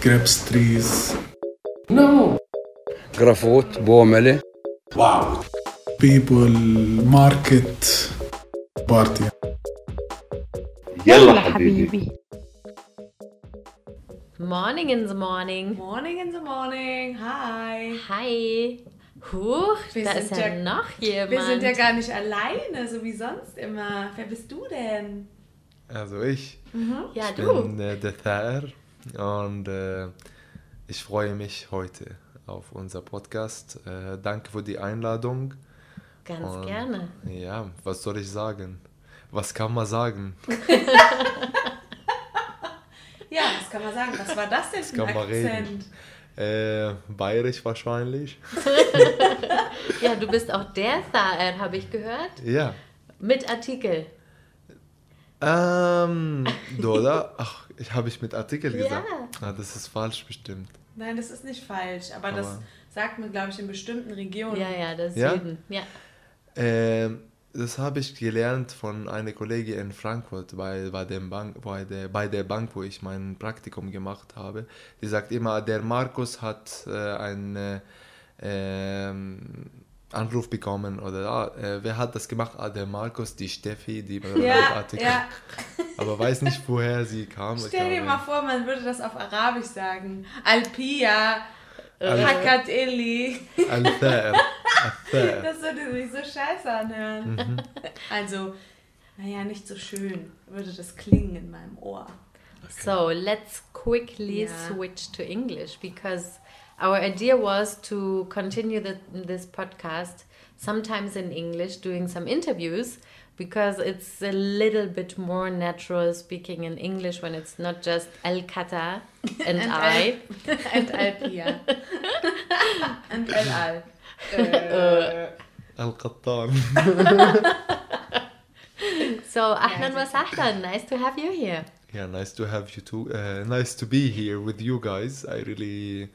grapes trees. No. Grafot, Bomele. Wow. People, market, party. يلا حبيبي. Morning in the morning. Morning in the morning. Hi. Hi. Huch, Wir da sind ist ja, ja- noch jemand. Wir sind ja gar nicht alleine, so wie sonst immer. Wer bist du denn? Also ich, ja, ich du. bin äh, der Thaer und äh, ich freue mich heute auf unser Podcast. Äh, danke für die Einladung. Ganz Und, gerne. Ja, was soll ich sagen? Was kann man sagen? Ja, was kann man sagen? Was war das denn für kann ein man reden. Akzent? Äh, bayerisch wahrscheinlich. Ja, du bist auch der Thaer, habe ich gehört. Ja. Mit Artikel. Ähm, du, oder? Ach, ich habe ich mit Artikel Ja. gesagt. Ah, das ist falsch bestimmt. Nein, das ist nicht falsch, aber, das Aber- sagt man, glaube ich, in bestimmten Regionen. Ja, ja, das Ja? Süden. Ja. Ähm, das habe ich gelernt von einer Kollegin in Frankfurt bei, bei, dem Bank, bei, der, bei der Bank, wo ich mein Praktikum gemacht habe. Die sagt immer, der Markus hat äh, einen äh, ähm, Anruf bekommen oder ah, äh, wer hat das gemacht? Ah, der Markus, die Steffi, die Ja, Artikel. ja. Aber weiß nicht, woher sie kam. Stell dir mal vor, man würde das auf Arabisch sagen. Alpia, Al- Hakat Illi. Al-Thair. Al-Thair. Das würde sich so scheiße anhören. Mhm. Also, naja, nicht so schön würde das klingen in meinem Ohr. So let's quickly Yeah. switch to English because our idea was to continue the, this podcast sometimes in English, doing some interviews because it's a little bit more natural speaking in English when it's not just El Kata and, And I. And Alpia. And El Al. Äh, Al-Qattan. So, Ahlan wa it's sahlan, nice to have you here. Yeah, nice to have you too. Uh, nice to be here with you guys. I really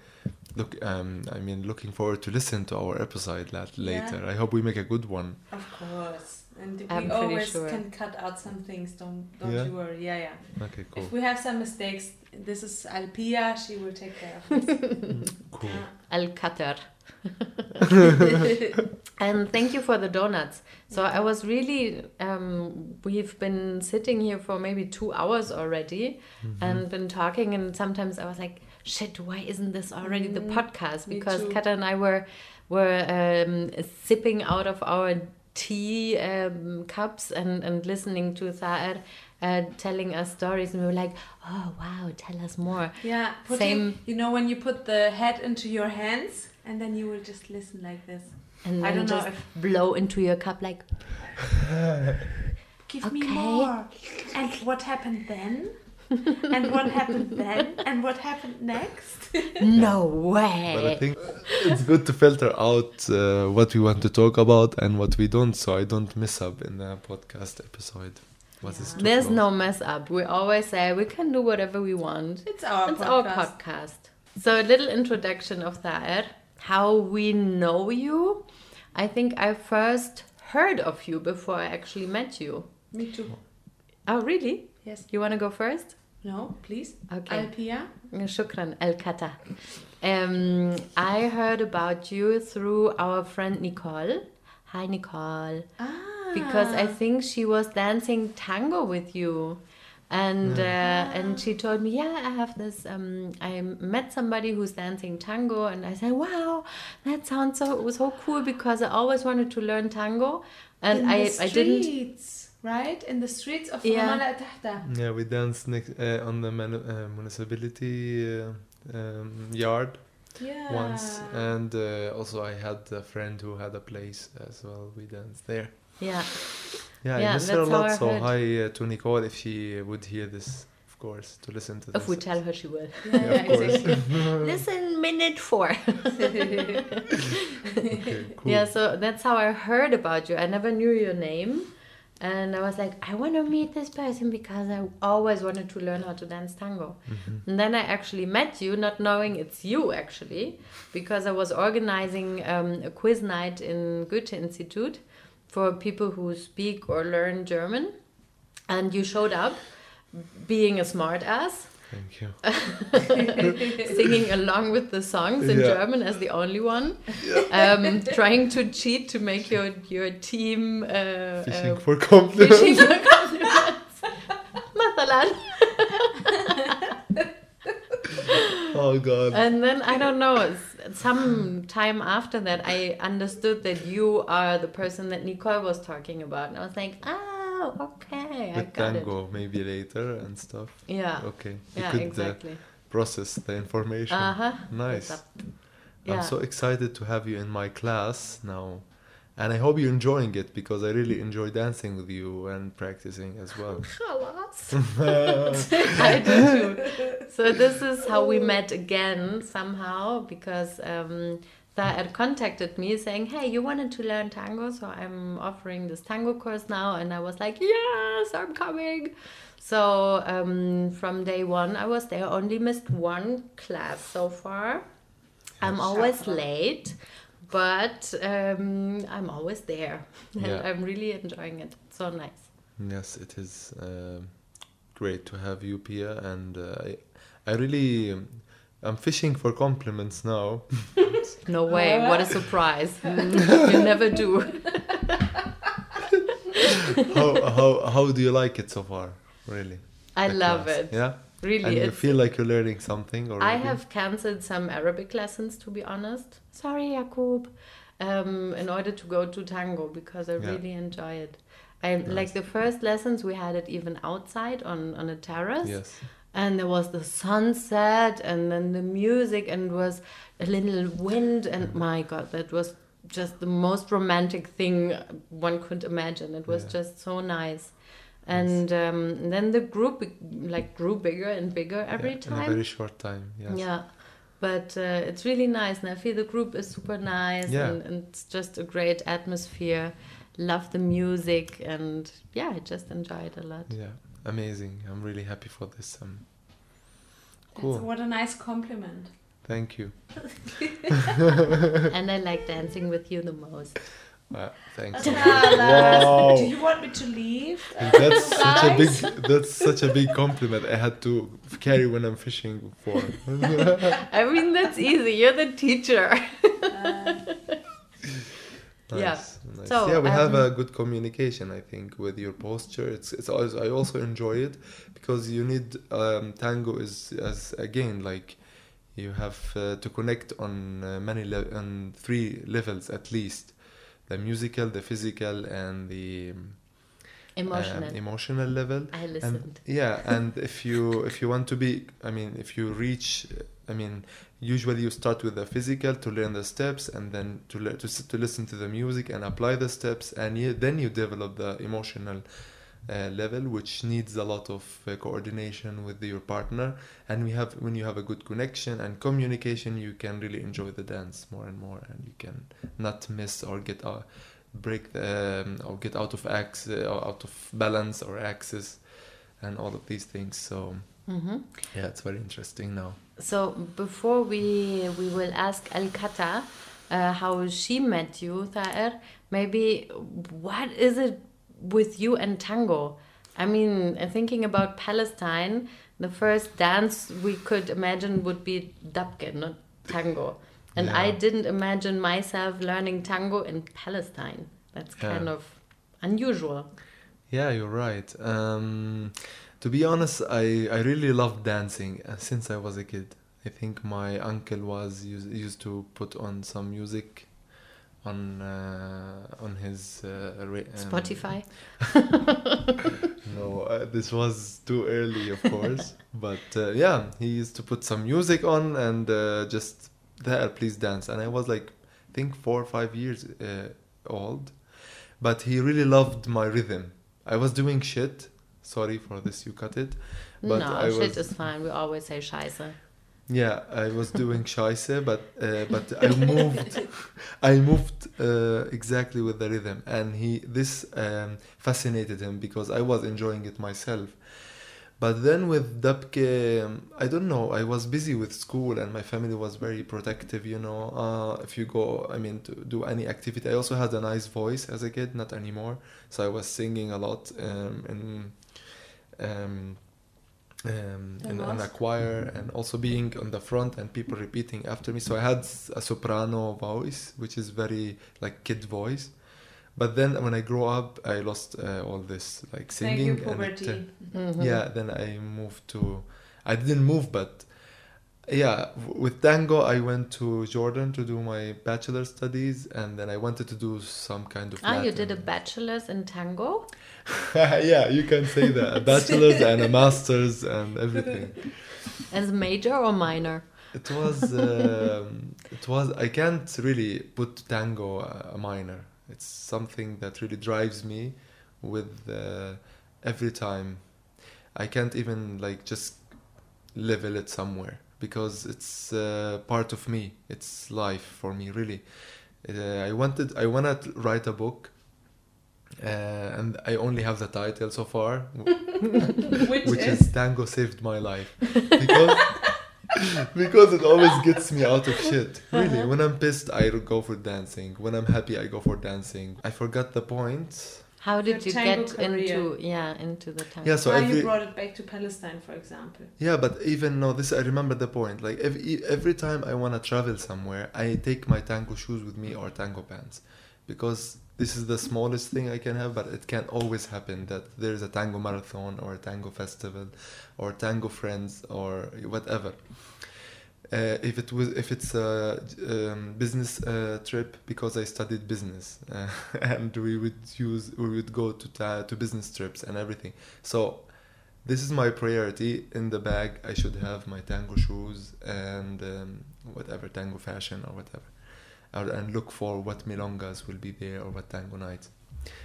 look. Um, I mean, looking forward to listen to our episode la- later. I hope we make a good one. of course. And we I'm pretty always sure. can cut out some things. Don't don't Yeah? you worry. Yeah, yeah. Okay, cool, If we have some mistakes, this is Alpia. She will take care of it. cool. Al Qatar. and thank you for the donuts. So I was really, um, we've been sitting here for maybe two hours already and been talking, and sometimes I was like, shit, why isn't this already the podcast? Because. Kata and I were were um, sipping out of our tea um, cups and, and listening to Thaer uh, telling us stories, and we were like, oh wow, tell us more. Yeah, putting, Same- You know when you put the head into your hands and then you will just listen like this. And I don't know if- blow into your cup like, Give me more. And what happened then? and what happened then? And what happened next? no way. But I think it's good to filter out uh, what we want to talk about and what we don't, so I don't mess up in the podcast episode. What is too There's close. no mess up. We always say we can do whatever we want. It's our It's podcast. our podcast. So a little introduction of Thaer. How we know you. I think I first heard of you before I actually met you. Me too. Oh, really? Yes. You want to go first? No, please. Okay. Alpia. Shukran, El Kata. Um, I heard about you through our friend Nicole. Hi, Nicole. Ah. Because I think she was dancing tango with you. And uh, and she told me, yeah, I have this. Um, I met somebody who's dancing tango, and I said, wow, that sounds so so cool because I always wanted to learn tango, and in I the I didn't. Streets, right? In the streets of Yeah. Ramallah Tahta. Yeah, we danced next, uh, on the manu- uh, municipality uh, um, yard Yeah. once, and uh, also I had a friend who had a place as well. We danced there. Yeah, Yeah, Yeah, I miss her a lot. So heard. hi uh, to Nicole if she would hear this, of course, to listen to this. if we tell her, she will. Yeah, Yeah, yeah, exactly. Listen, minute four. Okay, cool. Yeah, so that's how I heard about you. I never knew your name. And I was like, I want to meet this person because I always wanted to learn how to dance tango. And then I actually met you, not knowing it's you actually, because I was organizing um, a quiz night in Goethe Institute for people who speak or learn German. And you showed up being a smart ass. Thank you. Singing along with the songs in yeah. German as the only one. Yeah. Um, trying to cheat to make your, your team. Uh, fishing uh, for compliments. Fishing for compliments. Mathalan. oh, God. And then I don't know some time after that, I understood that you are the person that Nicole was talking about. And I was like, ah, oh, okay, I With got tango, maybe later and stuff. Yeah, Okay. You yeah, could uh, exactly. process the information. Uh huh. Nice. Yeah. I'm so excited to have you in my class now. And I hope you're enjoying it because I really enjoy dancing with you and practicing as well. I do too. So this is how we met again somehow because um, Thaer contacted me saying, "Hey, you wanted to learn tango, so I'm offering this tango course now." And I was like, "Yes, I'm coming." So um, from day one, I was there. Only missed one class so far. I'm always late, but um, I'm always there, and Yeah. I'm really enjoying it. It's So nice. yes, it is um great to have you, Pia. And uh, I, I really, um, I'm fishing for compliments now. No way! What a surprise! you never do. how, how, how do you like it so far? Really? I the love class? it. Yeah? Really, and you feel like you're learning something already? I have cancelled some Arabic lessons, to be honest. Sorry, Jakub. Um, in order to go to tango because I Yeah. really enjoy it. I like the first lessons we had it even outside on on a terrace. Yes. And there was the sunset and then the music and was a little wind and my god that was just the most romantic thing one could imagine. It was Yeah. just so nice. And um, then the group like grew bigger and bigger every Yeah, In time. a very short time, yes. yeah. But uh, it's really nice and i feel the group is super nice Yeah. and, and it's just a great atmosphere. Love the music and yeah i just enjoy it a lot. Yeah, amazing. I'm really happy for this. Um, That's, cool. what a nice compliment. Thank you. and i like dancing with you the most Uh, thanks. Wow. Do you want me to leave? That's such a big. That's such a big compliment. I had to carry when I'm fishing for. I mean, that's easy. You're the teacher. Nice, Yeah. nice. So, yeah, we have um, a good communication. I think with your posture. It's it's. Also, I also enjoy it because you need um, tango is as again like you have uh, to connect on uh, many le- on three levels at least the musical the physical and the um, Emotional. um, emotional level I and listened. yeah and if you if you want to be i mean if you reach i mean usually you start with the physical to learn the steps and then to learn to, to listen to the music and apply the steps and you, then you develop the emotional uh, level which needs a lot of uh, coordination with your partner. And we have when you have a good connection and communication you can really enjoy the dance more and more and you can not miss or get out break um, or get out of ax uh, or out of balance or axis and all of these things. So hmm yeah it's very interesting now So before we we will ask Al Kata uh, how she met you, Thaer, maybe what is it with you and tango? I mean, thinking about Palestine, the first dance we could imagine would be dabke, not tango. And I didn't imagine myself learning tango in Palestine. That's Yeah. kind of unusual. Yeah, you're right. Um, to be honest, I, I really loved dancing uh, since I was a kid. I think my uncle was used, used to put on some music on uh, on his uh, ra- um, Spotify. No, uh, this was too early, of course. but uh, yeah, he used to put some music on and uh, just there, please dance. And I was like, I think four or five years uh, old. But he really loved my rhythm. I was doing shit. Sorry for this, you cut it. But no, I shit was, is fine. We always say scheiße. yeah, I was doing scheisse, but uh, but I moved, I moved uh, exactly with the rhythm, and he this um, fascinated him because I was enjoying it myself. But then with Dabke, um, I don't know. I was busy with school, and my family was very protective. You know, uh, if you go, I mean, to do any activity. I also had a nice voice as a kid, not anymore. So I was singing a lot, um, and um, um, in, in a choir and also being on the front and people repeating after me. So I had a soprano voice, which is very like kid voice. But then when I grew up, I lost uh, all this like singing. Thank you, and it, uh. Mhm. yeah, then I moved to. I didn't move, but yeah, with tango, I went to Jordan to do my bachelor studies, and then I wanted to do some kind of. Ah, you did a bachelor's in tango? yeah, you can say that. A bachelor's and a master's and everything. As major or minor? It was. Um, it was. I can't really put tango a, a minor. It's something that really drives me with uh, every time. I can't even like just level it somewhere because it's uh, part of me. It's life for me, really. Uh, I wanted. I wanna write a book. Uh, and I only have the title so far, Which, which is, is Tango Saved My Life. Because, because it always gets me out of shit. Really, when I'm pissed, I go for dancing. When I'm happy, I go for dancing. I forgot the point. How did you get career. into yeah into the tango? Yeah, so how every you brought it back to Palestine, for example. yeah, but even no, this I remember the point. Like every every time I wanna travel somewhere, I take my tango shoes with me or tango pants, because this is the smallest thing I can have. But it can always happen that there is a tango marathon or a tango festival, or tango friends or whatever. Uh, if it was if it's a um, business uh, trip because I studied business uh, and we would use we would go to ta- to business trips and everything. So this is my priority in the bag. I should have my tango shoes and um, whatever tango fashion or whatever, and look for what milongas will be there or what tango nights.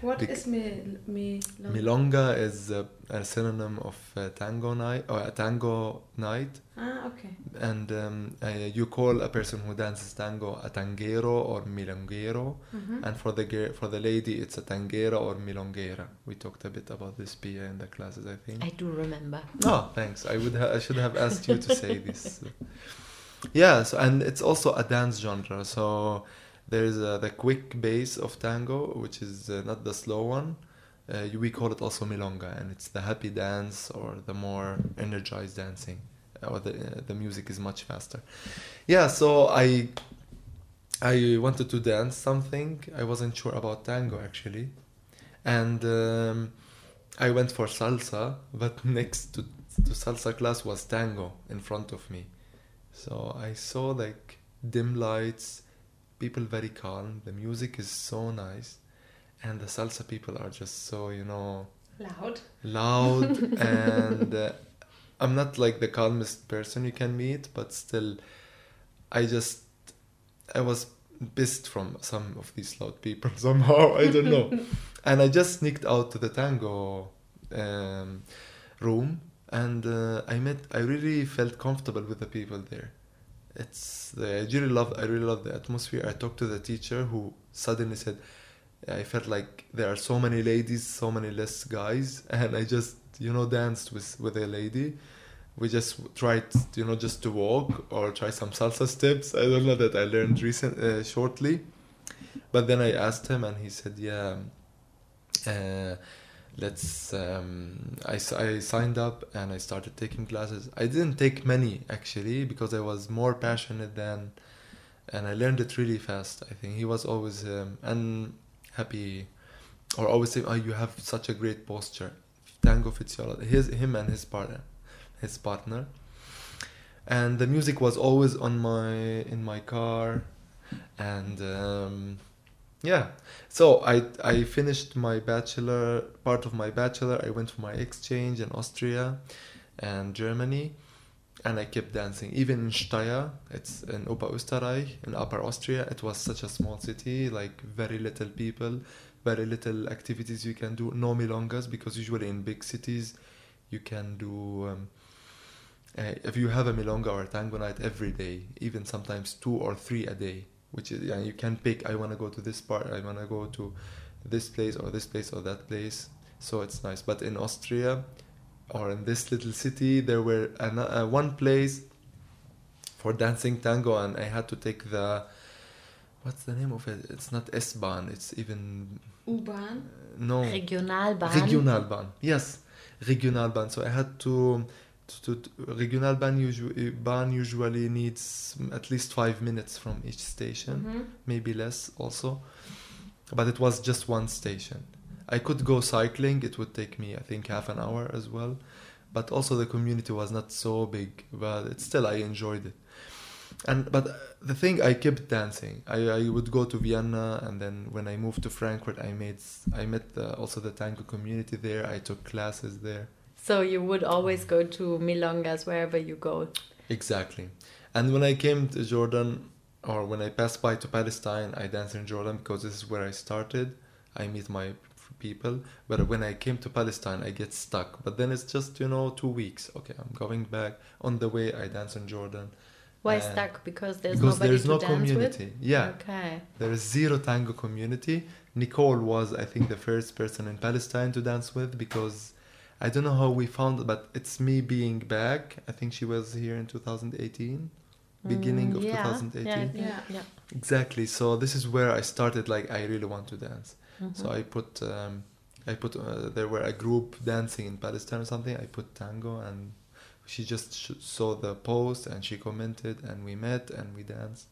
What Bec- is me, me, Milonga is a, a synonym of uh, tango night or a tango night. Ah, okay. and um, uh, you call a person who dances tango a tanguero or milonguero. Mhm. and for the for the lady it's a tanguera or milonguera. We talked a bit about this Pia in the classes i think. I do remember. oh thanks. I would ha- i should have asked you to say this. Yeah so, and it's also a dance genre. So there's uh, the quick bass of tango which is uh, not the slow one. Uh, we call it also milonga and it's the happy dance or the more energized dancing or the, uh, the music is much faster. Yeah so i i wanted to dance something. I wasn't sure about tango actually. And um, i went for salsa but next to, to salsa class was tango in front of me. So i saw like dim lights people very calm the music is so nice and the salsa people are just so you know Loud. loud and uh, i'm not like the calmest person you can meet but still i just i was pissed from some of these loud people somehow i don't know and i just sneaked out to the tango um, room and uh, i met i really felt comfortable with the people there it's the, i really love i really love the atmosphere i talked to the teacher who suddenly said I felt like there are so many ladies, so many less guys, and I just you know danced with with a lady. We just tried you know just to walk or try some salsa steps. I don't know that I learned recent uh, shortly, but then I asked him and he said yeah. Uh, let's um, I, I signed up and I started taking classes. I didn't take many actually because I was more passionate than and I learned it really fast. I think he was always um, and happy or always say, "Oh, you have such a great posture." Tango Fitzgerald, his him and his partner, his partner, and the music was always on my in my car, and um, yeah. So I I finished my bachelor part of my bachelor. I went for my exchange in Austria, and Germany and I kept dancing. Even in Steyr, it's in Oberösterreich, in Upper Austria, it was such a small city, like very little people, very little activities you can do. No milongas, because usually in big cities, you can do. Um, uh, if you have a milonga or a tango night every day, even sometimes two or three a day, which is yeah, you can pick. I want to go to this part. I want to go to this place or this place or that place. So it's nice. But in Austria, or in this little city there were an, uh, one place for dancing tango and i had to take the what's the name of it it's not s-bahn it's even U-Bahn. no Regionalbahn. regionalbahn yes regionalbahn so i had to to, to Regionalbahn, usu- ban usually needs at least five minutes from each station Mhm. maybe less also. But it was just one station. I could go cycling it would take me i think half an hour as well. But also the community was not so big but it still i enjoyed it. And but uh, the thing i kept dancing. I, I would go to vienna and then when i moved to frankfurt i made I met the, also the tango community there. I took classes there So you would always go to milongas wherever you go. Exactly. And when I came to Jordan, or when I passed by to Palestine, I danced in Jordan because this is where I started. I meet my people. But when I came to Palestine, I get stuck. But then it's just, you know, two weeks. Okay, I'm going back. On the way, I dance in Jordan. Why Uh, stuck? Because there's because nobody there's no community. Yeah. Okay. There is zero tango community. Nicole was, I think, the first person in Palestine to dance with because I don't know how we found it, but it's me being back. I think she was here in 2018, beginning Mm, of yeah, 2018. Yeah, Yeah. yeah. Exactly. So this is where I started. Like I really want to dance. Mhm. So I put, um, I put. Uh, there were a group dancing in Palestine or something. I put tango, and she just sh- saw the post and she commented, and we met and we danced.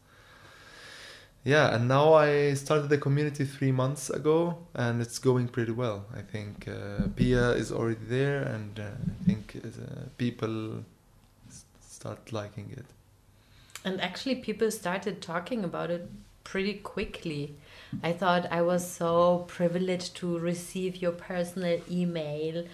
Yeah, and now I started the community three months ago, and it's going pretty well. I think uh, Pia is already there, and uh, I think uh, people start liking it. And actually, people started talking about it pretty quickly. I thought I was so privileged to receive your personal email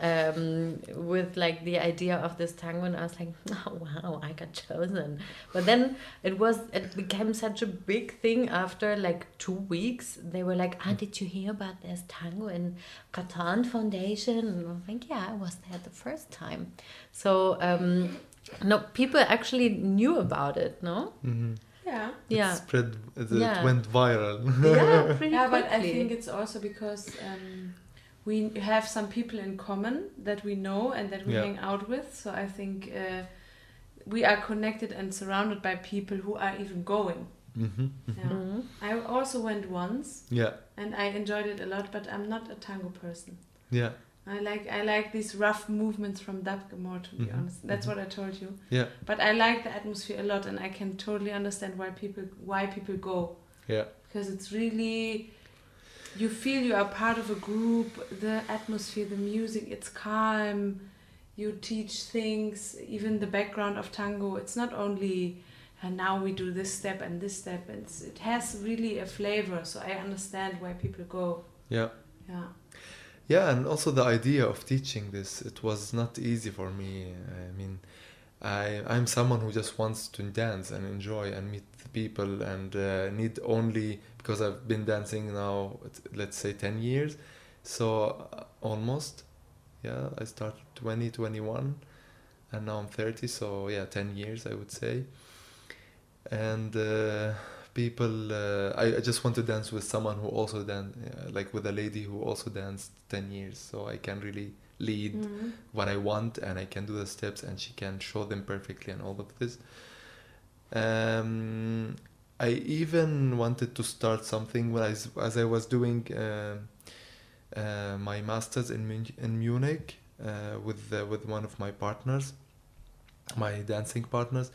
um, with like the idea of this tango, and I was like, oh wow, I got chosen. But then it was it became such a big thing after like two weeks. They were like, ah, did you hear about this tango in Qattan Foundation? And I was like, yeah, I was there the first time. So um, no, people actually knew about it, no? Mm-hmm. Yeah. Yeah. It spread. It, Yeah. went viral. yeah, pretty Yeah, quickly. but I think it's also because um, we have some people in common that we know and that we Yeah. hang out with. So I think uh, we are connected and surrounded by people who are even going. mm-hmm. Yeah. Mhm. I also went once Yeah, and I enjoyed it a lot, but I'm not a tango person. yeah, I like I like these rough movements from Dabke more to be Mhm, honest. That's mhm. what I told you. yeah, But I like the atmosphere a lot and I can totally understand why people why people go. yeah, because it's really you feel you are part of a group the atmosphere the music it's calm you teach things even the background of tango it's not only and now we do this step and this step it's, it has really a flavor so i understand why people go yeah. yeah Yeah, and also the idea of teaching this, it was not easy for me. I mean, I I'm someone who just wants to dance and enjoy and meet people and uh, need only because I've been dancing now, let's say ten years, so uh, almost, yeah. I started 2021, and now I'm 30, so yeah, ten years I would say. And uh, people uh, I, I just want to dance with someone who also dance uh, like with a lady who also danced 10 years so i can really lead Mhm. what i want and i can do the steps and she can show them perfectly and all of this um, i even wanted to start something when I, as i was doing uh, uh, my masters in, Mun- in munich uh, with uh, with one of my partners my dancing partners.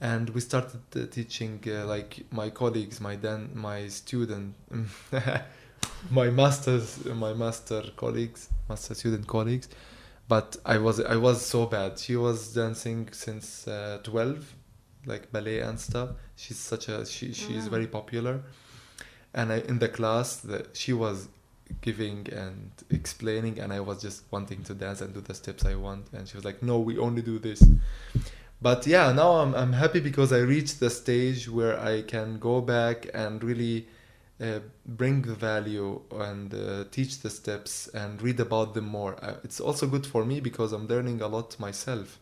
And we started uh, teaching uh, like my colleagues my dan- my student my masters my master colleagues master student colleagues. But i was i was so bad. She was dancing since 12 like ballet and stuff. She's such a she she's Ah. very popular. And I, in the class that she was giving and explaining and i was just wanting to dance and do the steps i want. And she was like no we only do this. But yeah now I'm, I'm happy because i reached the stage where i can go back and really uh, bring the value and uh, teach the steps and read about them more. Uh, it's also good for me because i'm learning a lot myself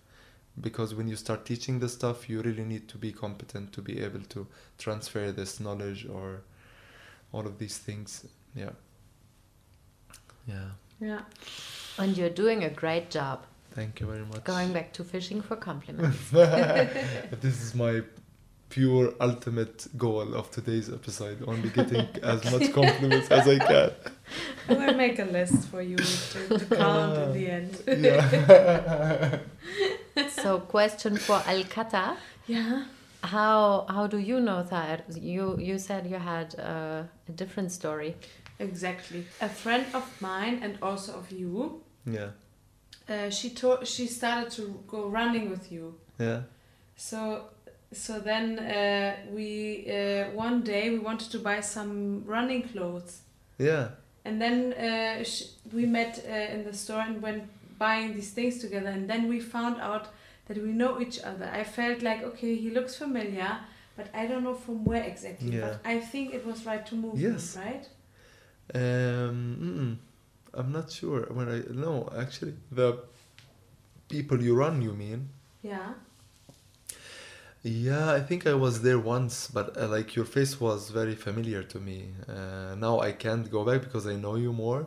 because when you start teaching the stuff you really need to be competent to be able to transfer this knowledge or all of these things. Yeah. Yeah. Yeah. And you're doing a great job. thank you very much. Going back to fishing for compliments. this is my pure ultimate goal of today's episode only getting as much compliments as i can. I will make a list for you to, to count at the end. Yeah so, question for Al Kata. Yeah. How how do you know that? You you said you had uh, a different story. Exactly. A friend of mine and also of you, Yeah. uh, she told she started to go running with you. Yeah. So so then uh, we uh, one day we wanted to buy some running clothes, Yeah. and then uh, sh- we met uh, in the store and went buying these things together, and then we found out that we know each other. I felt like okay, he looks familiar, but I don't know from where exactly. Yeah. But I think it was right to move. Yes. Right. Um, mm-mm. I'm not sure. When I no, actually, the people you run, you mean? Yeah. Yeah, I think I was there once, but uh, like your face was very familiar to me. Uh, now I can't go back because I know you more,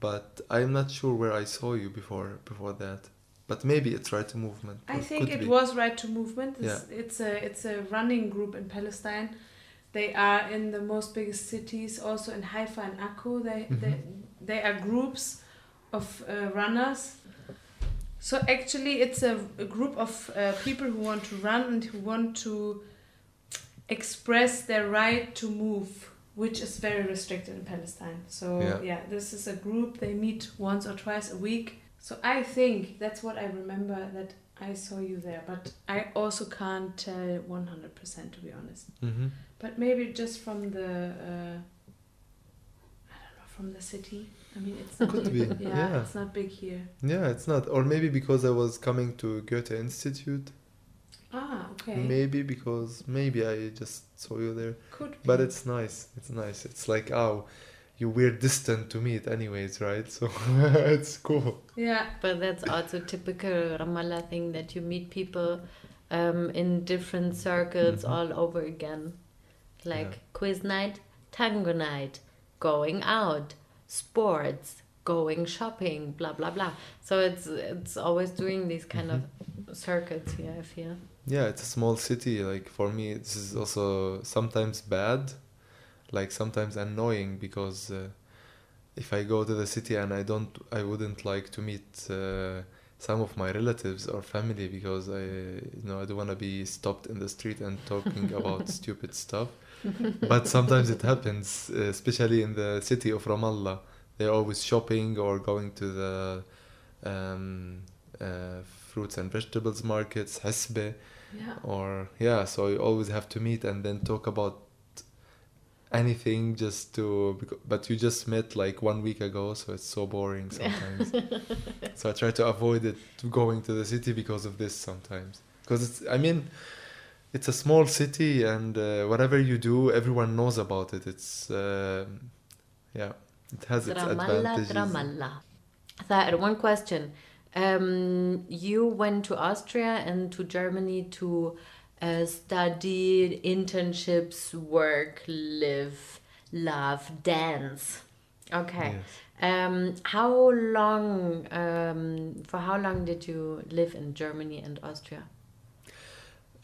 but I'm not sure where I saw you before before that. But maybe it's right to movement. I think it be. was right to movement. It's, it's a it's a running group in Palestine. They are in the most biggest cities, also in Haifa and Akko. They they, they are groups of uh, runners. So actually, it's a, a group of uh, people who want to run and who want to express their right to move, which is very restricted in Palestine. So Yeah. yeah, this is a group. They meet once or twice a week. So I think that's what I remember that I saw you there, but I also can't tell 100% to be honest. Mhm. But maybe just from the uh, I don't know from the city. I mean, it's not Could big. be, Yeah, yeah. it's not big here. Yeah, it's not. Or maybe because I was coming to Goethe Institute. Ah, okay. Maybe because maybe I just saw you there. Could be. But it's nice. It's nice. It's like oh, you were distant to meet anyways, right? So it's cool. yeah, But that's also typical Ramallah thing that you meet people um, in different circles Mhm. all over again. Like Yeah. quiz night, tango night, going out, sports, going shopping, blah blah blah. So it's it's always doing these kind of circuits here, I feel. Yeah, it's a small city. Like for me, this is also sometimes bad, like sometimes annoying because uh, if I go to the city and I don't, I wouldn't like to meet uh, some of my relatives or family because I, you know, I don't want to be stopped in the street and talking about stupid stuff. But sometimes it happens, especially in the city of Ramallah. They're always shopping or going to the um, uh, fruits and vegetables markets, Hasbe yeah. or yeah so you always have to meet and then talk about anything just to but you just met like one week ago so it's so boring sometimes so i try to avoid it going to the city because of this sometimes because it's i mean it's a small city and uh, whatever you do everyone knows about it it's uh, yeah it has its Ramallah, advantages Ramallah. One question. Um, you went to Austria and to Germany to uh, study internships, work, live, love, dance. Okay. Yes. Um, how long? Um, for how long did you live in Germany and Austria?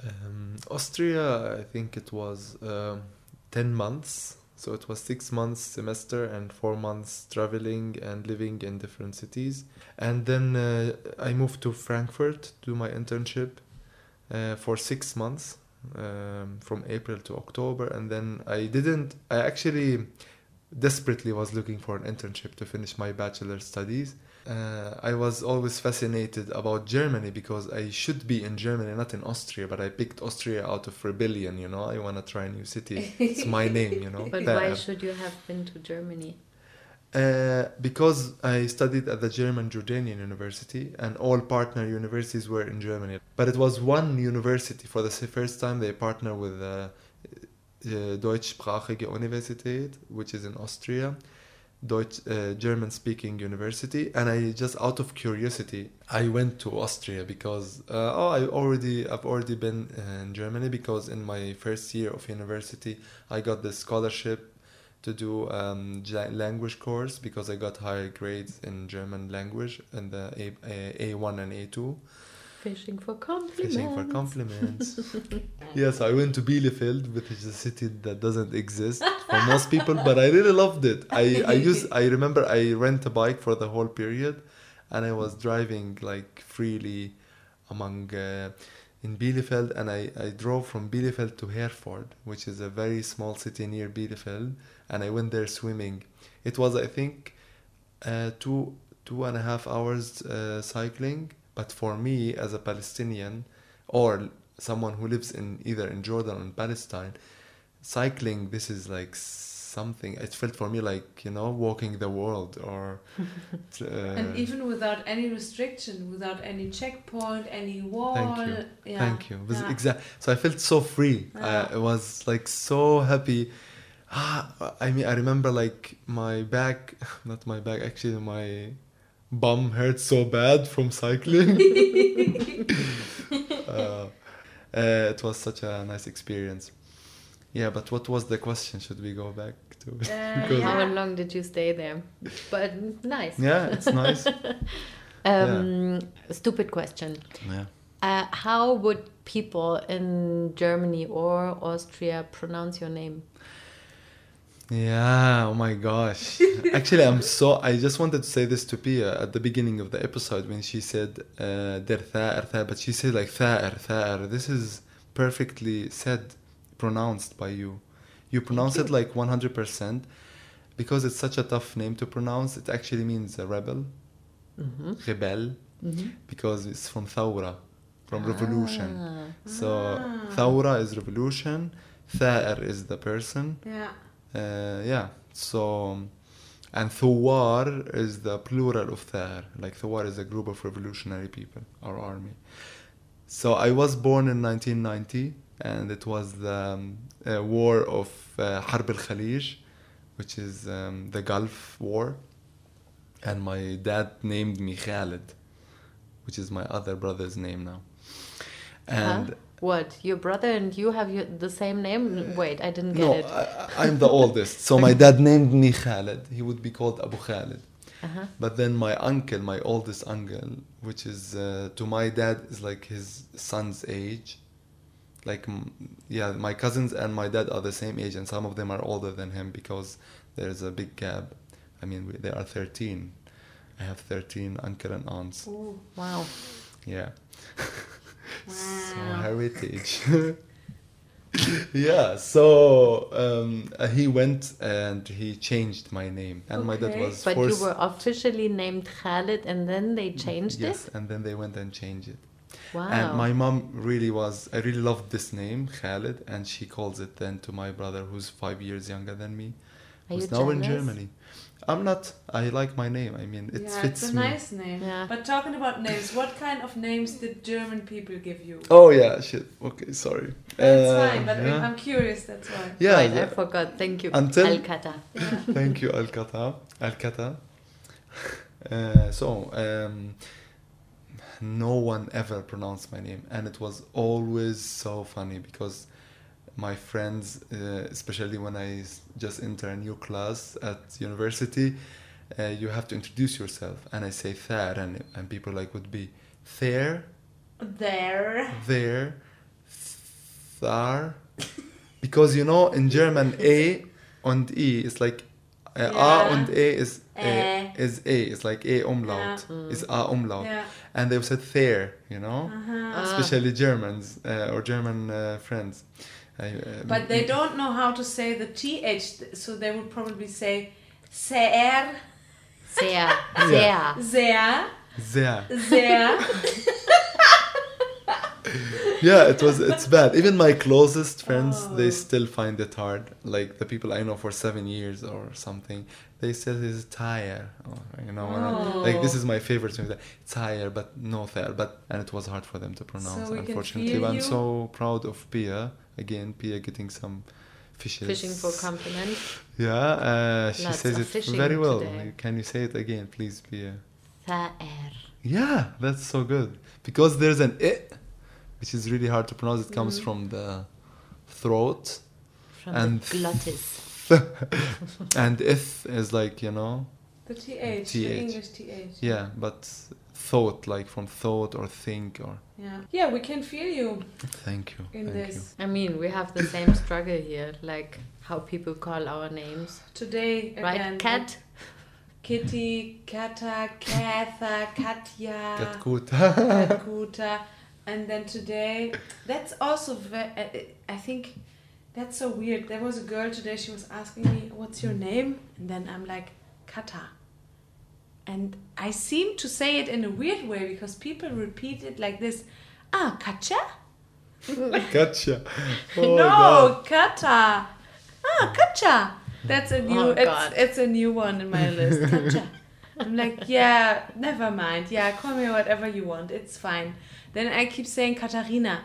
Um, Austria, I think it was um, 10 months. So it was six months semester and four months traveling and living in different cities. And then uh, I moved to Frankfurt to do my internship uh, for six months um, from April to October. And then I didn't, I actually desperately was looking for an internship to finish my bachelor studies. Uh, I was always fascinated about Germany because I should be in Germany, not in Austria, but I picked Austria out of rebellion, you know. I want to try a new city. It's my name, you know. But why should you have been to Germany? Uh, because I studied at the German Jordanian University and all partner universities were in Germany. But it was one university for the first time they partner with the uh, Deutschsprachige Universität, which is in Austria, Deutsch, uh, German speaking university. And I just out of curiosity, I went to Austria because, uh, oh, I already, I've already been in Germany because in my first year of university, I got the scholarship to do um, language course because I got higher grades in German language in the A, A, A1 and A2. Fishing for compliments. Fishing for compliments. yes, I went to Bielefeld, which is a city that doesn't exist for most people, but I really loved it. I, I use I remember I rent a bike for the whole period and I was driving like freely among uh, in Bielefeld, and I, I drove from Bielefeld to Herford, which is a very small city near Bielefeld, and I went there swimming. It was, I think, uh, two two and a half hours uh, cycling, but for me as a Palestinian or someone who lives in either in Jordan or in Palestine, cycling this is like something. It felt for me like you know walking the world or. uh, And even without any restriction, without any checkpoint, any wall. Thank you. Yeah. Thank you. Yeah. So I felt so free. Yeah. I, I was like so happy. Ah, I mean, I remember like my back, not my back, actually my bum hurt so bad from cycling. uh, uh, it was such a nice experience. Yeah, but what was the question? Should we go back to? Uh, Because- How yeah. long did you stay there? But nice. yeah, it's nice. Um, Stupid question. yeah. Uh, how would people in Germany or Austria pronounce your name? Yeah, oh my gosh. Actually, I'm so. I just wanted to say this to Pia at the beginning of the episode when she said uh, der tha'er, tha'er, but she said like. This is perfectly said, pronounced by you. You pronounce it like 100% because it's such a tough name to pronounce. It actually means a rebel, Mm-hmm. rebel, because it's from thawra, from revolution. Ah. So Ah. thawra is revolution, tha'er is the person. Yeah. Uh, yeah. So, and Thuwar is the plural of Thar. Like Thuwar is a group of revolutionary people, our army. So I was born in 1990, and it was the um, uh, war of uh, Harb al Khalij, which is um, the Gulf War. And my dad named me Khalid, which is my other brother's name now. And Huh? What? Your brother and you have your, the same name? Wait, I didn't get no, it. I, I'm the oldest. So my dad named me Khalid. He would be called Abu Khalid. Uh-huh. But then my uncle, my oldest uncle, which is uh, to my dad is like his son's age. Like, yeah, my cousins and my dad are the same age, and some of them are older than him because there's a big gap. I mean, we, they are 13. I have 13 uncle and aunts. Ooh. Wow. Yeah. so heritage. yeah. So um, uh, he went and he changed my name, and my dad was But forced. you were officially named Khalid and then they changed yes, it? Yes, and then they went and changed it. Wow. And my mom really was. I really loved this name, Khalid, and she calls it then to my brother, who's five years younger than me, Are who's now in? Germany. I'm not. I like my name. I mean, it yeah, fits it's a me. nice name. Yeah. But talking about names, what kind of names did German people give you? Oh yeah, shit. Okay, sorry. That's Uh, fine, but yeah. I'm curious, that's why. Yeah, Wait, I forgot. Thank you. Until- Al-Kata. Thank you, Al Kata. Al Kata. Uh, so, um, no one ever pronounced my name, and it was always so funny because my friends, uh, especially I just enter a new class at university, uh, you have to introduce yourself, and I say Thar, and, and people like would be there, There. there, Thar, because you know in German A and E is like uh, Yeah. A and A is Eh. uh, is A. It's like A umlaut. Yeah. Is A umlaut. Yeah. And they said there, you know, Uh-huh. especially Germans uh, or German uh, friends. I, uh, But they don't know how to say the th, so they would probably say sehr, Sehr. Sehr. sehr, There. sehr. Yeah, it was. It's bad. Even my closest friends, Oh. they still find it hard. Like the people I know for seven years or something, they said it's tire. Or, you know, when I- like this Oh. is my favorite thing. Tire, but no tire. But and it was hard for them to pronounce. So unfortunately, but I'm so proud of Pia. Again, Pia getting some fishes. Fishing for compliments. Yeah, uh, she Lots says it very well. today. Can you say it again, please, Pia? Thaer. Yeah, that's so good because there's an it, which is really hard to pronounce. It comes Mhm. from the throat, From And- the glottis. and if is like you know, The th, TH. the English th. yeah, but thought like from thought or think or. Yeah. Yeah, we can feel you Thank you. in thank this. you. I mean, we have the same struggle here, like how people call our names. Today Right, again. Cat? Kitty, Kata, Katha, Katya, Get good. Kuta. And then today, that's also, ve- uh, uh, I think that's so weird. There was a girl today, she was asking me, What's your name? And then I'm like, Kata. And I seem to say it in a weird way because people repeat it like this Ah, Katja? gotcha. Oh, no, God. Kata. Ah, Katja. That's a new. Oh, it's, God. it's a new one in my list. Katja. I'm like, yeah, never mind. Yeah, call me whatever you want. It's fine. Then I keep saying Katharina.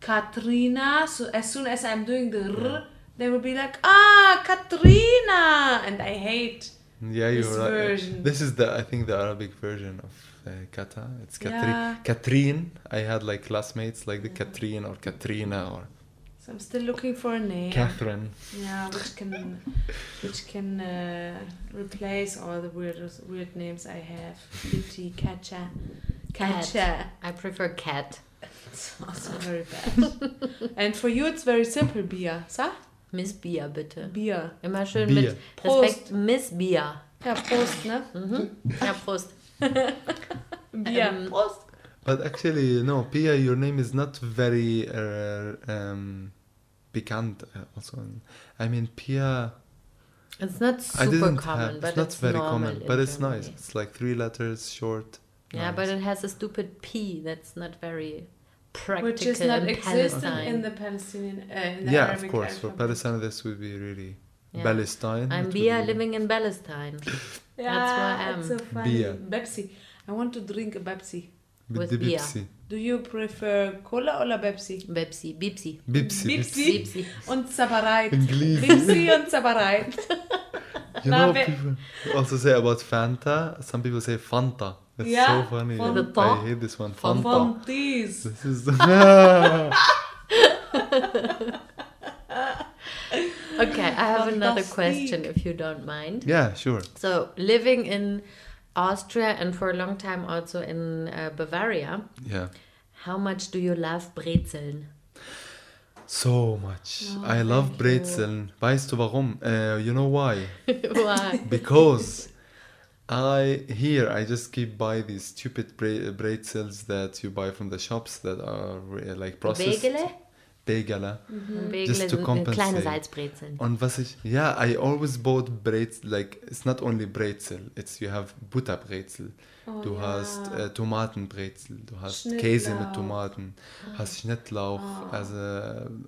Katrina. So as soon as I'm doing the r, they will be like, ah, Katrina, and I hate. Yeah, you're This right. version. This is the I think the Arabic version of uh, Kata. It's Katri- Yeah. Katrine. I had like classmates like the Katrine or Katrina or So I'm still looking for a name. Catherine. Yeah, which can which can uh, replace all the weird weird names I have. Kitty, Katja, Cat. Katja. I prefer cat. It's also very bad. and for you, it's very simple. Bia, sa? Miss Bia, bitte. Bia. Immer schön Bier. mit Respekt. Miss Bia. Ja, Prost, ne? Mhm. Ja, Prost. Bia. Ähm, Prost. But actually, no, Pia, your name is not very uh, um, pikant. Uh, also, I mean, Pia. It's not I super didn't common, have. but It's not it's very normal common, but it's Germany. nice. It's like three letters, short. Yeah, nice. but it has a stupid P that's not very practical Which is not in existent in the Palestinian. Uh, in the yeah, Arabic of course. For. Palestine, this would be really Yeah. Palestine. I'm it Bia be- living in Palestine. Yeah, That's where I am. It's so funny. Bia. Pepsi. I want to drink a Pepsi. with with the beer. Bipsi. Do you prefer Cola or Pepsi? Bipsi, Bipsi. Bipsi. Bipsi. Bipsi. Und Zabareit. English. Bipsi und Zabareit. You know, Love it. people also say about Fanta. Some people say Fanta. It's Yeah, so funny. Fanta. I hate this one. Fanta. Fanties. This is. Okay, I have another question if you don't mind. yeah, sure. So, living in Austria and for a long time also in uh, Bavaria, Yeah. how much do you love Brezeln? So much. Oh, I love thank you. Brezeln. Weißt du warum? Uh, you know why? Why? Because I here I just keep buy these stupid bre- bretzels that you buy from the shops that are uh, like processed. Begele? Begele. Begele Just to compensate. kleine Salzbrezeln. Und was ich, yeah, I always bought Brezel, like, it's not only Brezel, it's, you have Butterbrezel, Oh, du ja. hast äh, Tomatenbrezel, du hast Schnittlauch. Käse mit Tomaten, hast Schnittlauch, Oh. also,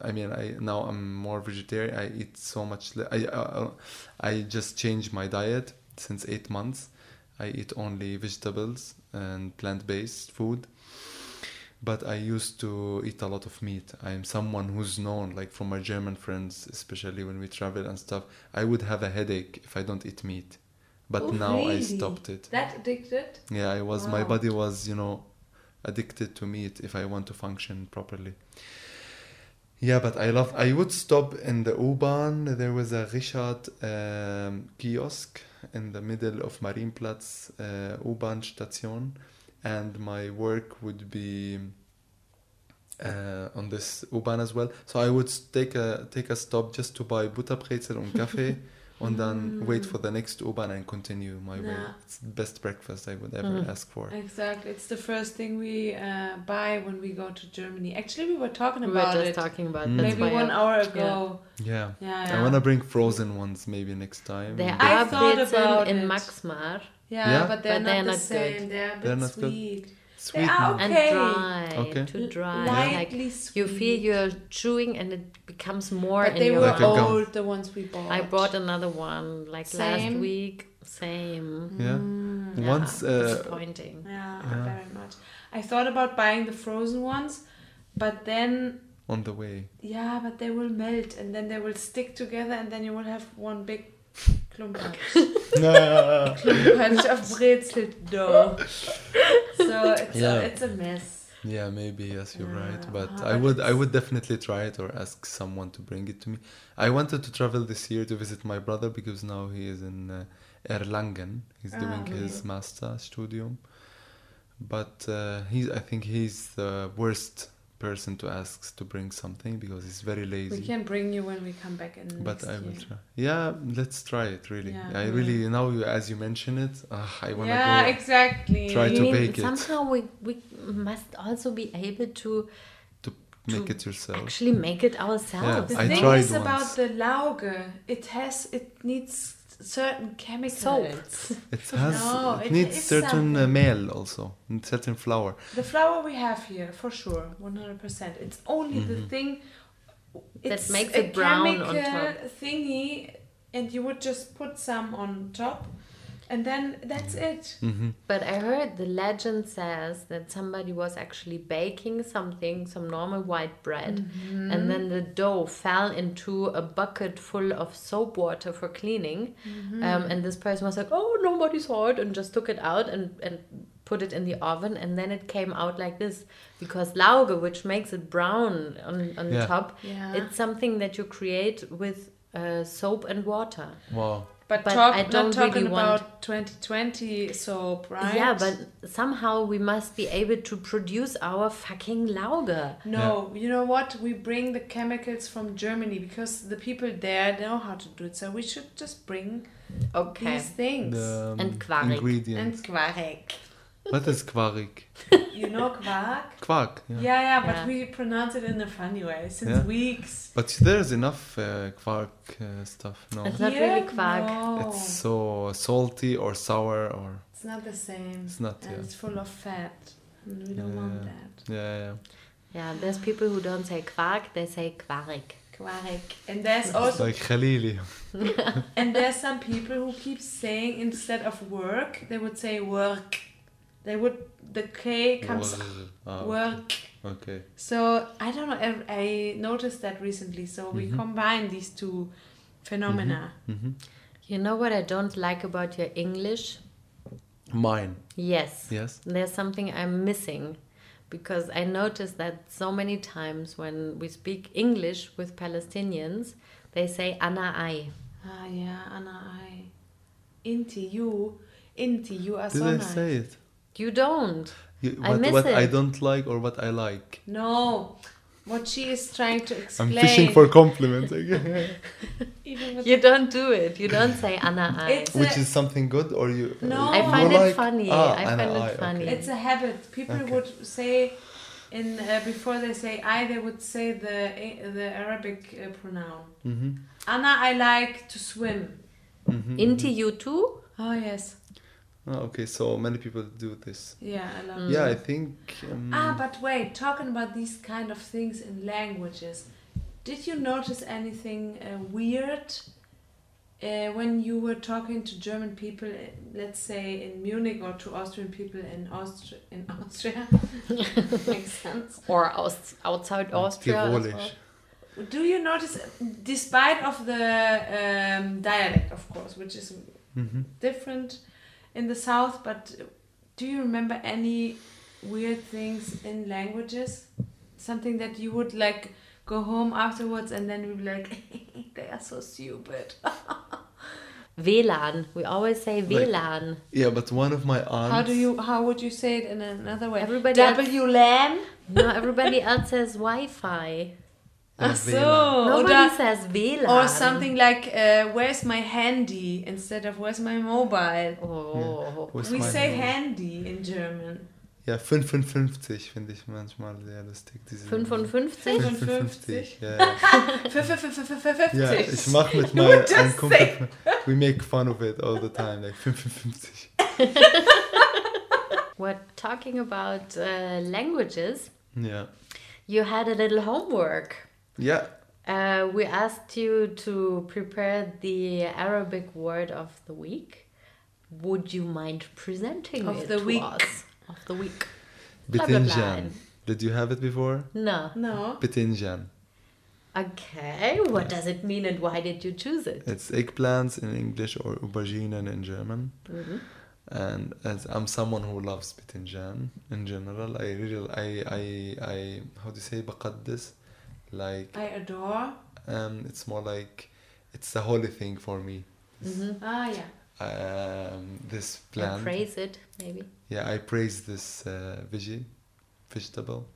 I mean, I, now I'm more vegetarian, I eat so much, le- I, uh, I just changed my diet since eight months, I eat only vegetables and plant-based food. But I used to eat a lot of meat. I'm someone who's known, like from my German friends, especially when we travel and stuff. I would have a headache if I don't eat meat. But Oh, now I stopped it. That addicted? Yeah, I was. My body was, you know, addicted to meat if I want to function properly. Yeah, but I love. I would stop in the U-Bahn. There was a Richard um, kiosk in the middle of Marienplatz uh, U-Bahn station, and my work would be uh, on this U-Bahn as well. So I would take a take a stop just to buy Butterbrezel and cafe, and then wait for the next U-Bahn and continue my way. Yeah. It's the best breakfast I would ever Mm. ask for. Exactly. It's the first thing we uh, buy when we go to Germany. Actually, we were talking We were about just it talking about Mm. maybe one I- hour yeah. ago. Yeah. Yeah, I want to bring frozen ones maybe next time. There I thought about in it. Maxmar Yeah, Yeah? but they're But not they're the not same. good. They're a bit They're not good. Sweet. Sweet. They are now. and dry, Okay. too dry. Like Lightly sweet. you feel you're chewing and it becomes more But in they your were Like a gum. old, the ones we bought. I bought another one like last week. Same. Yeah. Mm, Yeah, Once. Uh, disappointing. yeah, Yeah. very much. I thought about buying the frozen ones, but then on the way. yeah, but they will melt and then they will stick together and then you will have one big klumpatsch. klumpatsch of brezel dough. So it's Yeah. a, it's a mess. yeah, maybe yes, you're right. But uh, I but would, I would definitely try it or ask someone to bring it to me. I wanted to travel this year to visit my brother because now he is in uh, Erlangen. He's Ah, doing okay. his master studium. But uh, he's, I think he's the worst person to ask to bring something because he's very lazy. We can bring you when we come back in. but I will year. try. Yeah, let's try it. Really, Yeah, I we really now you, as you mention it, uh, I wanna Yeah, go. exactly. try I to mean, bake it. somehow we, we must also be able to To Make to it yourself. actually make it ourselves. The I thing tried is once. about the lauge, it has, it needs certain chemicals. It has. No, it, it needs certain uh, something. meal also, and certain flour. The flour we have here, for sure, 100%. It's only the Mhm. thing That makes a it brown on top. thingy, and you would just put some on top, and then that's it. hmm But I heard the legend says that somebody was actually baking something, some normal white bread, Mm-hmm. and then the dough fell into a bucket full of soap water for cleaning. Mm-hmm. Um, and this person was like, "Oh, nobody saw it," and just took it out and and put it in the oven, and then it came out like this because lauge, which makes it brown on on the top, Yeah. it's something that you create with uh, soap and water. Wow. But but talk, I don't not talking really want- about 2020 soap, right? Yeah, but somehow we must be able to produce our fucking lauge. No, you know what? We bring the chemicals from Germany because the people there know how to do it. So we should just bring Okay. these things. The um, And Quark. and Quark. What is Quark? You know Quark? Quark. Yeah. Yeah, yeah, but Yeah. we pronounce it in a funny way since Yeah. weeks. But there's enough uh, Quark uh, stuff. No, It's not Here? really Quark. No. it's so salty or sour or It's not the same. it's not. and Yeah. it's full of fat. And we don't want that. Yeah, yeah. Yeah, there's people who don't say quark, they say quark. Quark. And there's also like Khalili. and there's some people who keep saying instead of work, they would say work. They would the K comes Ah, work. Okay. So I don't know. I, I noticed that recently. So we Mhm. combine these two phenomena. hmm You know what I don't like about your English? Mine. Yes. Yes. There's something I'm missing because I noticed that so many times when we speak English with Palestinians, they say ana ai. Ah yeah, ana ai. Inti you, Inti you are Did so I nice. say it? You don't. You, I what miss what I don't like or what I like? No, what she is trying to explain. I'm fishing for compliments, again. You don't do it. You don't say Anna I. It's which a- is something good or you? No. I find it like- funny. Ah, I Anna, find it I, funny. okay. It's a habit. People Okay. would say, in uh, before they say I, they would say the the Arabic uh, pronoun. Mm-hmm. Anna, I like to swim. Mm-hmm. Into you too? Oh yes, Oh, okay, so many people do this. yeah, I love. Yeah, I think. Um, Ah, but wait, talking about these kind of things in languages, did you notice anything uh, weird uh, when you were talking to German people, let's say in Munich, or to Austrian people in Austria? In Austria, makes sense. Or aus- outside Austria? as Tirolisch. well? Do you notice, despite of the um, dialect, of course, which is mhm. different in the south, but do you remember any weird things in languages? Something that you would like go home afterwards and then be like, they are so stupid. WLAN. We always say Like- WLAN. Yeah, but one of my aunts. How do you? How would you say it in another way? Everybody else- WLAN. no, everybody else says Wi-Fi. Yeah, Ach so. Nobody Oder, says WLAN. or something like, uh, "Where's my handy?" instead of "Where's my mobile." Oh. Wo ist We say Handy? handy in German. Ja, 55 finde ich manchmal sehr lustig. Diese 55? 55. Ja, ja. ja, ich mache mit meinem Kumpel, we make fun of it all the time, like 55. We're talking about uh, languages. Yeah. You had a little homework. Ja, Uh, we asked you to prepare the Arabic word of the week. Would you mind presenting Of it the to week. us? Of the week. Blah, blah, Bitinjan. Did you have it before? No. No. Bitinjan. Okay. What does it mean and why did you choose it? It's eggplants in English or aubergine in German. Mhm. And as I'm someone who loves bitinjan in general, I really, I, I, I, how do you say بقدس? Like, I adore. um, it's more like, it's a holy thing for me. Mhm. Ah, yeah. Um, this Or plant. praise it, maybe. Yeah, I praise this uh, veggie, vegetable,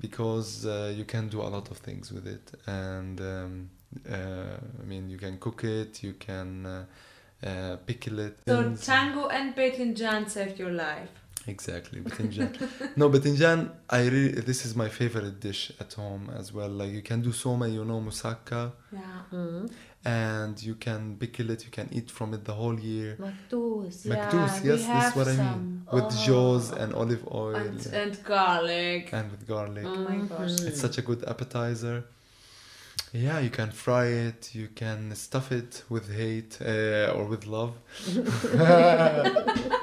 because uh, you can do a lot of things with it and um, uh, I mean you can cook it you can uh, uh, pickle it So And- tango and Betinjan saved your life. Exactly batinjan no batinjan I really this is my favorite dish at home as well like you can do soma you know moussaka Yeah. Mhm. and you can pickle it you can eat from it the whole year Makdous. Yeah, Makdous, we yes, this is have what I mean. some. With Oh. jaws and olive oil And, and garlic. and with garlic. Oh my gosh. Mhm. It's such a good appetizer. Yeah, you can fry it, you can stuff it with hate uh, or with love.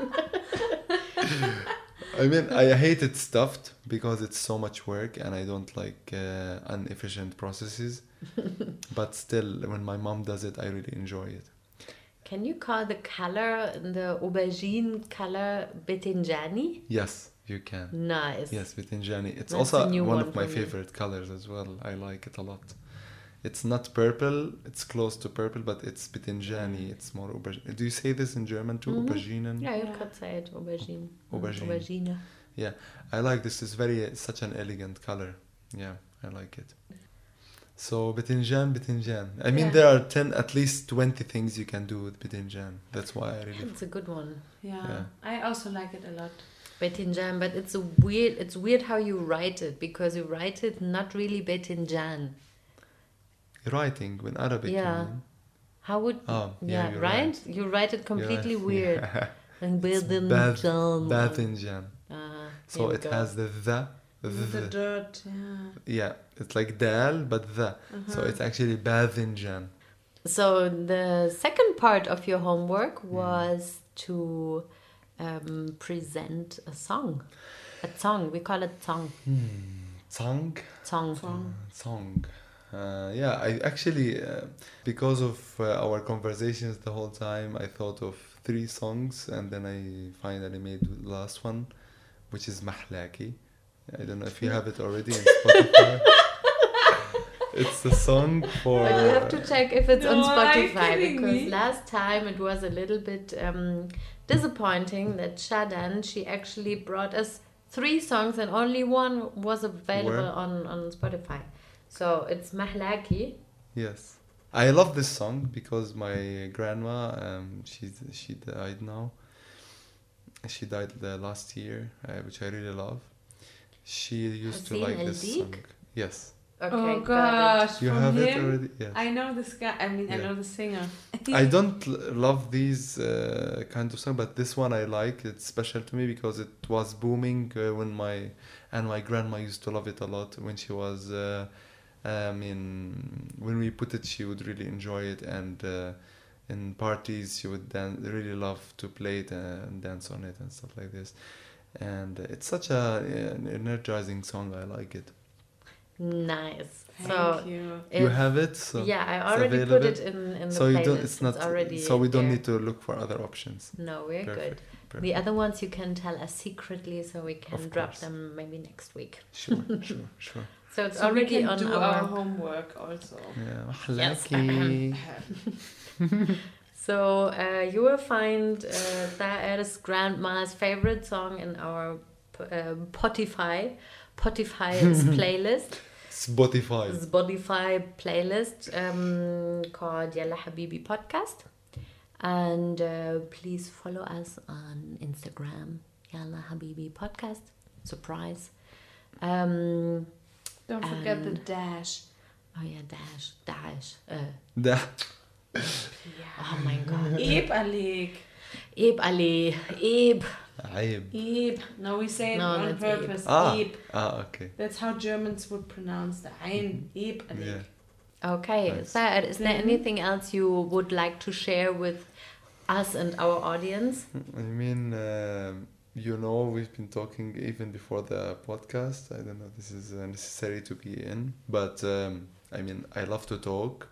I mean, I hate it stuffed because it's so much work and I don't like uh, inefficient processes. but still, when my mom does it, I really enjoy it. Can you call the color, the aubergine color, betinjani? Yes, you can. Nice. Yes, Bitinjani. It's That's also one, of my me. favorite colors as well. I like it a lot. It's not purple. It's close to purple, but it's Bitinjani. It's more aubergine. Do you say this in German too? Mhm. Auberginen. Yeah, you Yeah. could say it, aubergine. Aubergine. Aubergine. I like this. It's very such an elegant color. Yeah, I like it. So Bitinjan, Bitinjan. I mean, Yeah. there are ten, at least twenty things you can do with Bitinjan. That's why I really. It's a good one. Yeah. Yeah. I also like it a lot. Betinjan, but it's a weird. It's weird how you write it because you write it not really Betinjan. Writing in Arabic. you Yeah. mean? How would? Oh, yeah, yeah, you're right? right. You write it completely right. weird. And It's Betinjan. Bathinjan. Ah, So it go. has the the. The the. dirt, yeah. Yeah, it's like dal, but the. So Uh-huh. it's actually Bathinjan. So the second part of your homework Hmm. was to um, present a song. A song. We call it song. Song? Song. Song. Song. Uh, yeah, I actually, uh, because of uh, our conversations the whole time, I thought of three songs and then I finally made the last one, which is Mahlaki. I don't know if you have it already in Spotify. it's the song for. But you have to check if it's on No, are you Spotify because me? last time it was a little bit um, disappointing that Shadan she actually brought us three songs and only one was available Where? on on Spotify. So it's Mahlaki. Yes, I love this song because my grandma, um, she she died now. She died the last year, uh, which I really love. She used to like this song. Yes, Okay, oh gosh, you from have it already. Yes. I know this guy. I mean, I know the singer. I don't l- love these uh, kind of songs, but this one I like. It's special to me because it was booming uh, when my and my grandma used to love it a lot when she was. Uh, I mean, when we put it, she would really enjoy it, and uh, in parties she would dan- really love to play it and dance on it and stuff like this. And uh, it's such a an energizing song. I like it. Nice. Thank so you you. have it, so yeah, I already put it in in the so you don't. It's not. already. so we don't there. need to look for other options. No, we're good. Perfect. The other ones you can tell us secretly, so we can Of drop course. them maybe next week. Sure, sure, sure. So it's So we already can on do our. our homework also. Yeah, Yes. lucky. So uh, you will find uh, Daer's grandma's favorite song in our uh, Spotify, Spotify's playlist, Spotify. Spotify playlist um, called Yalla Habibi Podcast. And uh, please follow us on Instagram, Yalla Habibi Podcast. Surprise. Um, don't forget and the dash. Oh yeah, dash, dash. Uh. Da. Yeah. Oh my god. Ib alik. Ib ali. Ib. Ib. Ib. No, we say it no, on purpose. Ib. Ah. Ib. Ah, okay. That's how Germans would pronounce the ein. Mm-hmm. Ib alik. Yeah. Okay, nice. so is there mm-hmm. anything else you would like to share with us and our audience? I mean, uh, you know, we've been talking even before the podcast. I don't know if this is uh, necessary to be in, but um, I mean, I love to talk.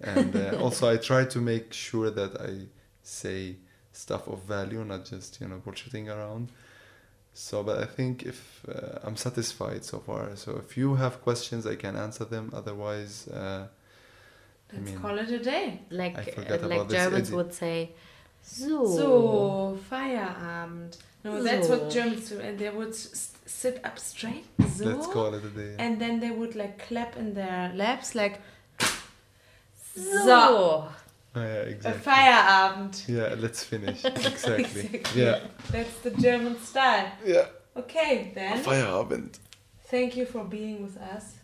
And uh, also, I try to make sure that I say stuff of value, not just, you know, bullshitting around. So, but I think if uh, I'm satisfied so far. So, if you have questions, I can answer them. Otherwise, uh, Let's mean, call it a day. Like I uh, like about Germans edit. would say, So. So, Feierabend. No, that's what Germans do. And they would s- sit up straight. So. Let's call it a day. And then they would like clap in their laps, like, so. So. Oh, yeah, A exactly. Feierabend. Yeah, let's finish. Exactly. Exactly. Yeah. That's the German style. Yeah. Okay, then. Feierabend. Thank you for being with us.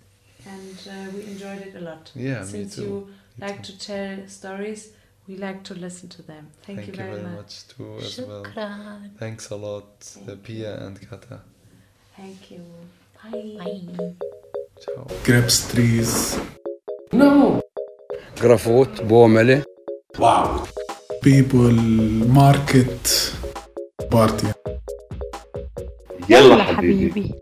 And uh, we enjoyed it a lot. Yeah, me Since too. you Me like too. to tell stories, we like to listen to them. Thank, Thank you very, much. much too as well. Shukran. Thanks a lot, uh, Pia and Kata. Thank you. Bye. Bye. Ciao. grapes trees, No. جرافوت بوملة Wow. people, market, party. يلا حبيبي.